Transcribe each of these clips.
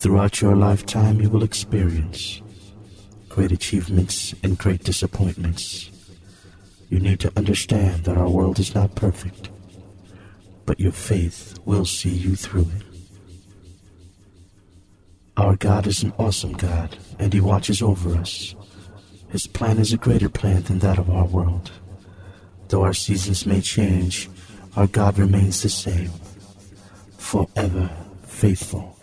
Throughout your lifetime, you will experience great achievements and great disappointments. You need to understand that our world is not perfect, but your faith will see you through it. Our God is an awesome God, and He watches over us. His plan is a greater plan than that of our world. Though our seasons may change, our God remains the same, forever faithful.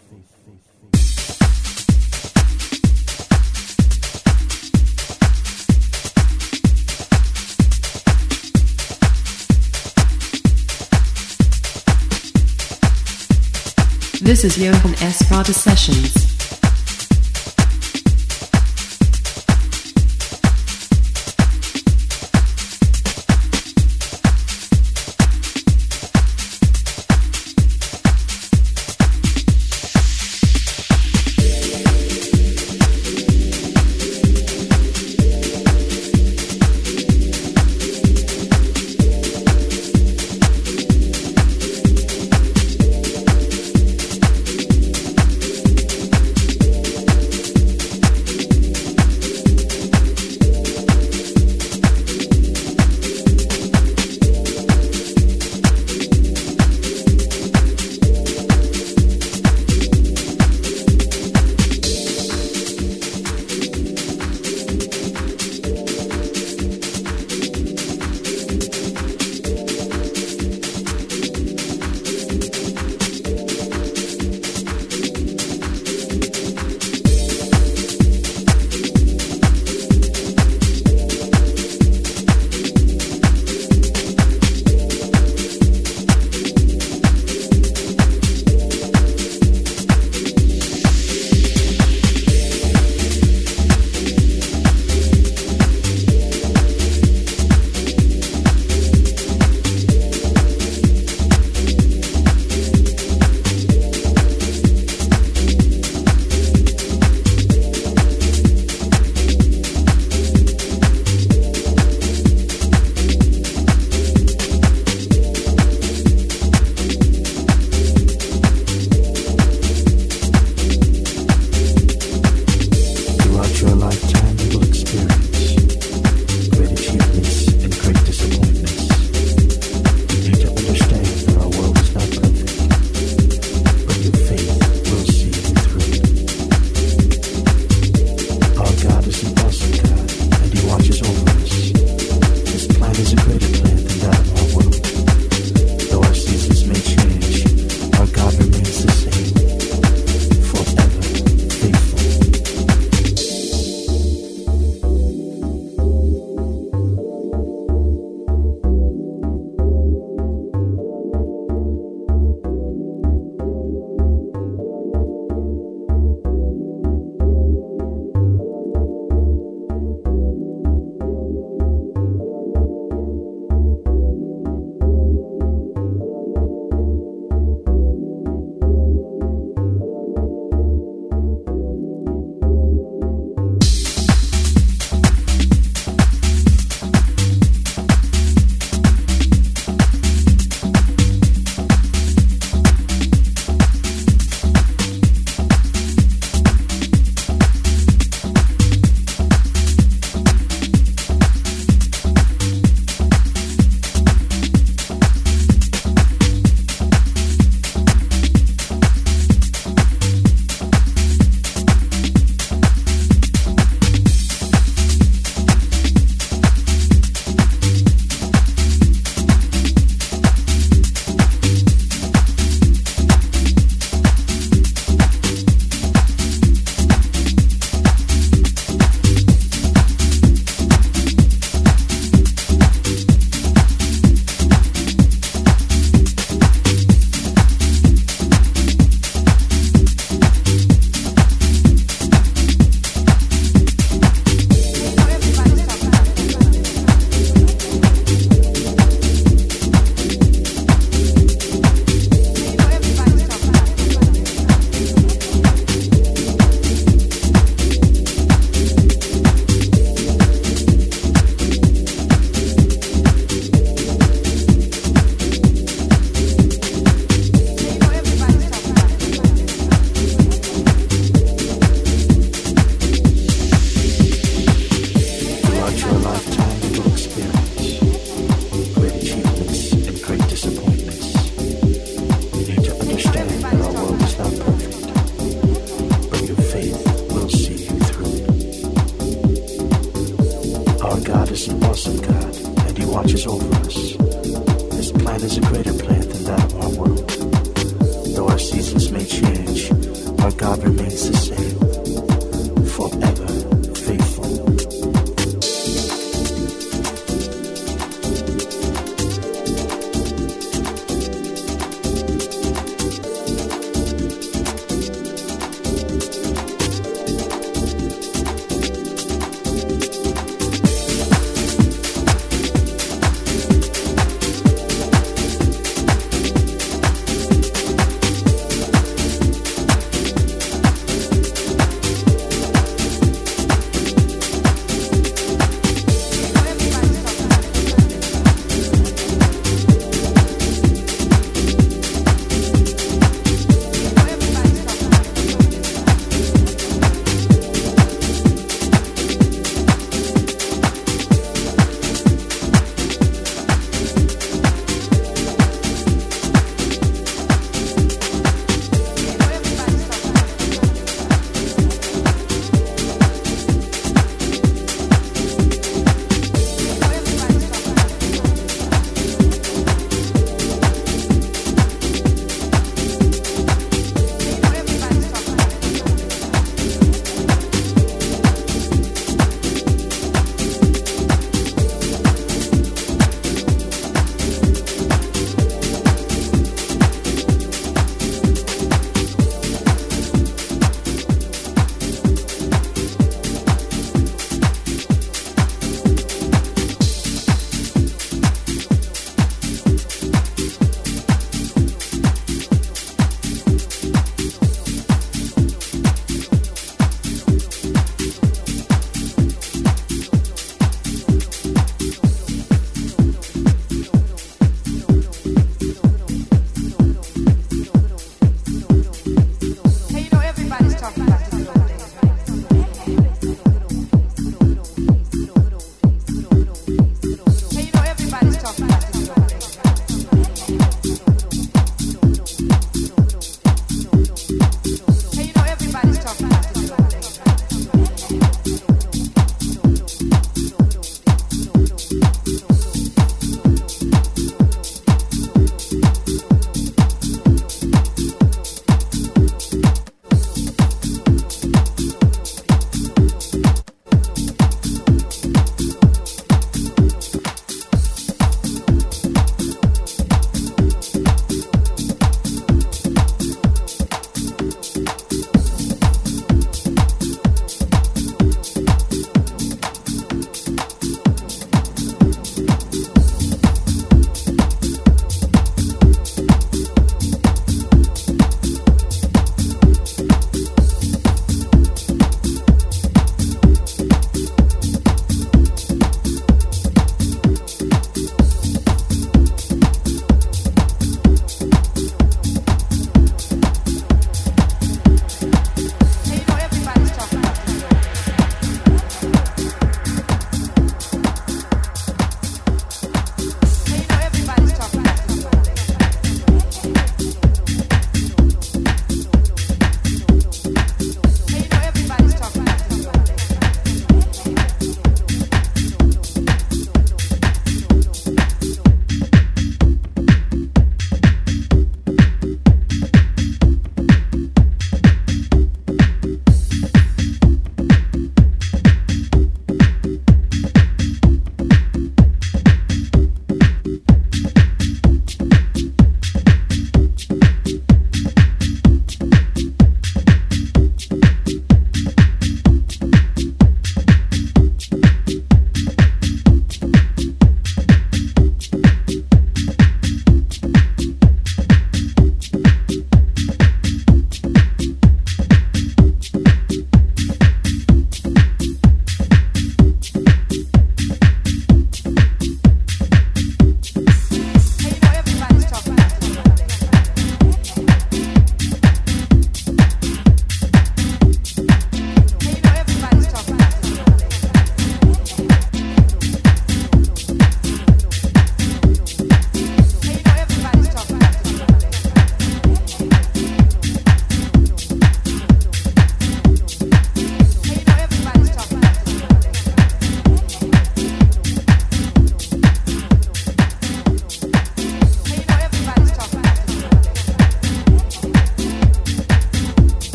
This is Johan S. Rada Sessions.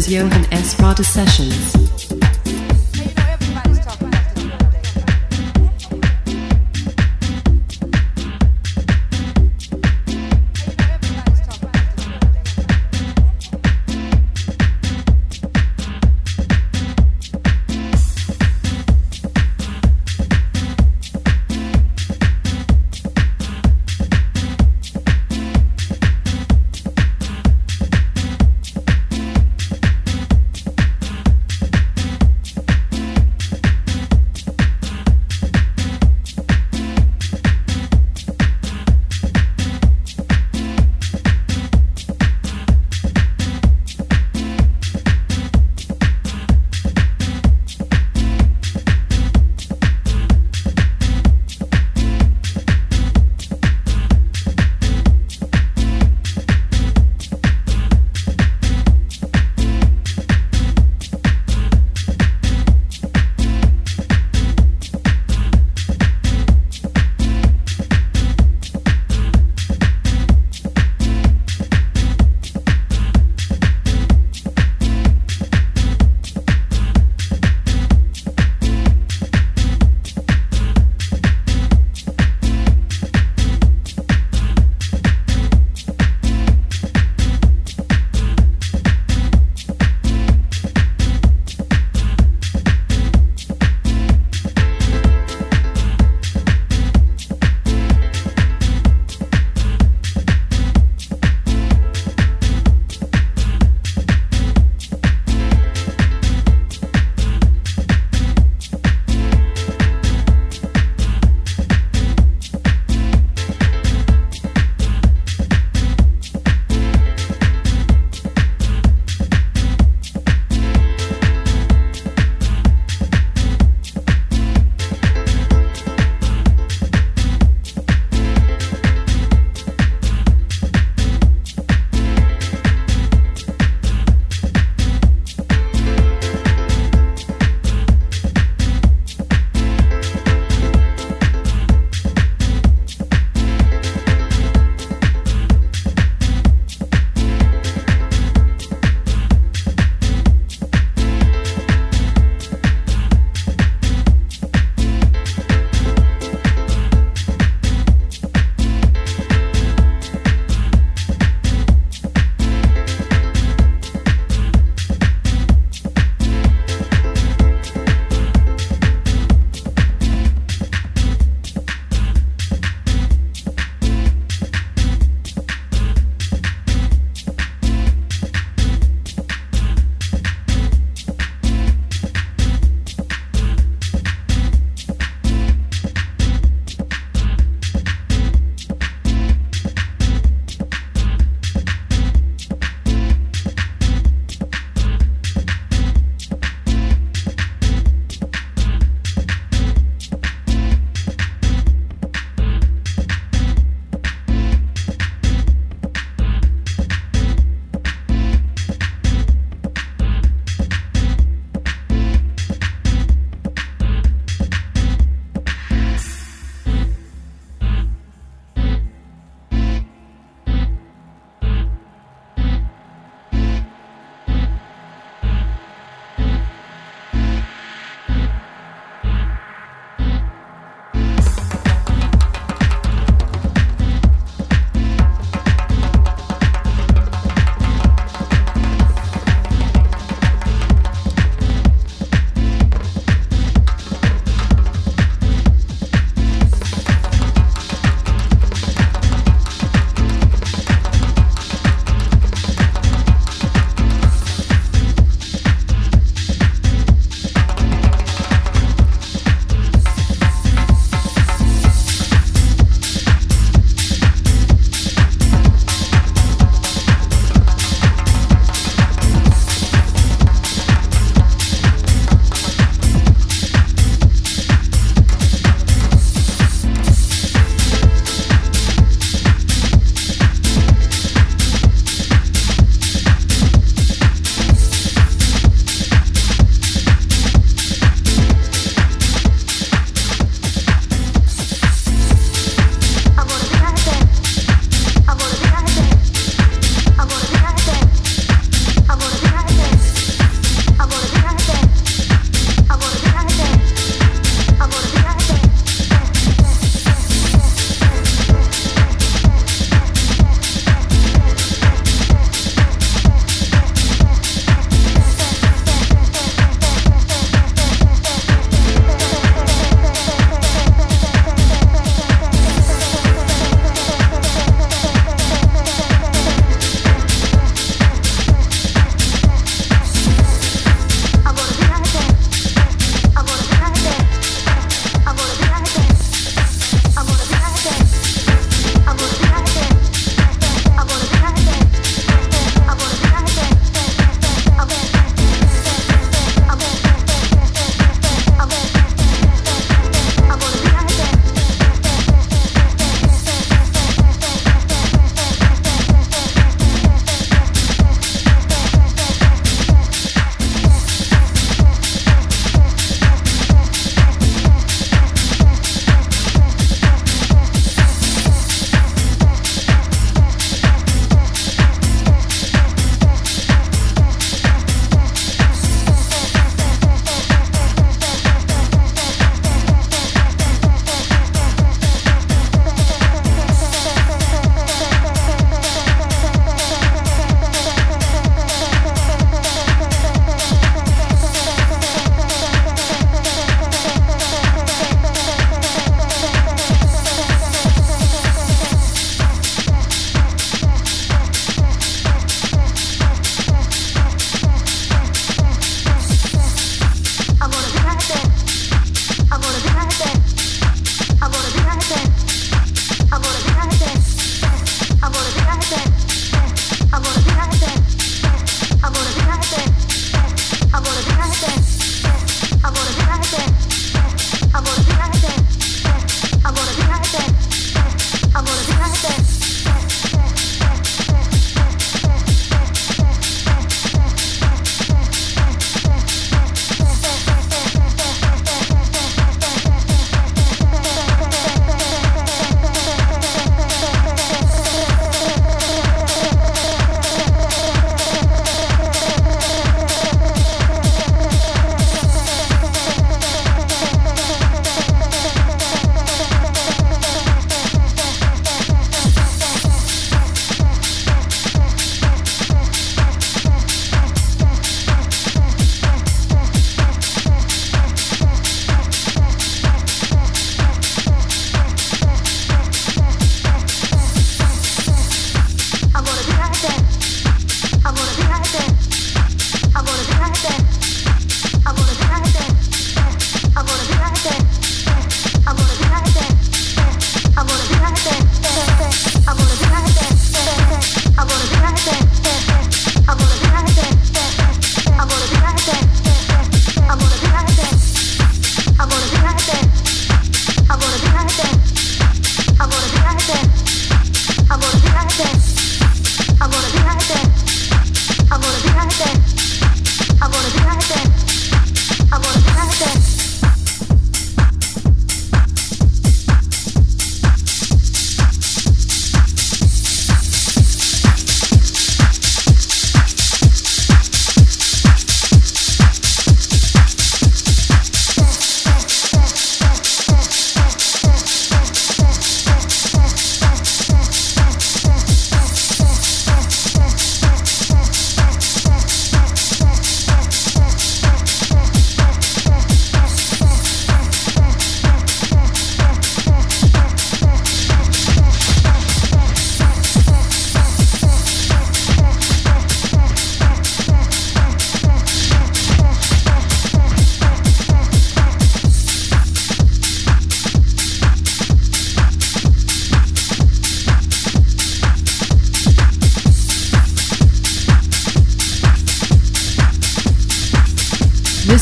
Is Johan S. Rada Sessions.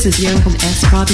Is Johan S. Rada